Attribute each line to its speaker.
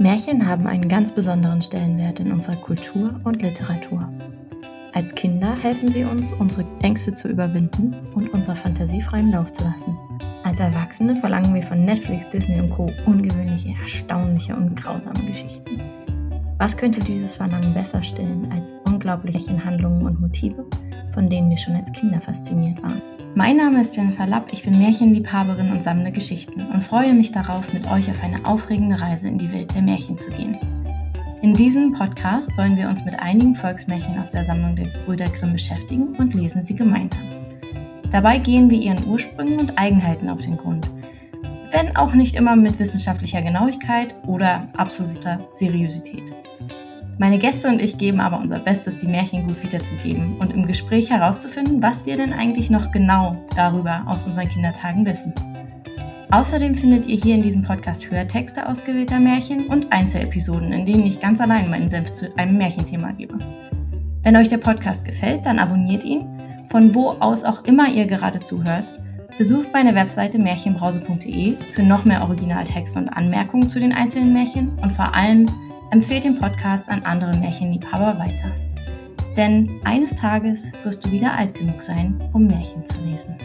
Speaker 1: Märchen haben einen ganz besonderen Stellenwert in unserer Kultur und Literatur. Als Kinder helfen sie uns, unsere Ängste zu überwinden und unserer Fantasie freien Lauf zu lassen. Als Erwachsene verlangen wir von Netflix, Disney und Co. ungewöhnliche, erstaunliche und grausame Geschichten. Was könnte dieses Verlangen besser stillen als unglaubliche Handlungen und Motive, von denen wir schon als Kinder fasziniert waren?
Speaker 2: Mein Name ist Jennifer Lapp, ich bin Märchenliebhaberin und sammle Geschichten und freue mich darauf, mit euch auf eine aufregende Reise in die Welt der Märchen zu gehen. In diesem Podcast wollen wir uns mit einigen Volksmärchen aus der Sammlung der Brüder Grimm beschäftigen und lesen sie gemeinsam. Dabei gehen wir ihren Ursprüngen und Eigenheiten auf den Grund, wenn auch nicht immer mit wissenschaftlicher Genauigkeit oder absoluter Seriosität. Meine Gäste und ich geben aber unser Bestes, die Märchen gut wiederzugeben und im Gespräch herauszufinden, was wir denn eigentlich noch genau darüber aus unseren Kindertagen wissen. Außerdem findet ihr hier in diesem Podcast Hörtexte ausgewählter Märchen und Einzelepisoden, in denen ich ganz allein meinen Senf zu einem Märchenthema gebe. Wenn euch der Podcast gefällt, dann abonniert ihn, von wo aus auch immer ihr gerade zuhört. Besucht meine Webseite märchenbrause.de für noch mehr Originaltexte und Anmerkungen zu den einzelnen Märchen und vor allem Empfehlt den Podcast an andere Märchenliebhaber weiter. Denn eines Tages wirst du wieder alt genug sein, um Märchen zu lesen.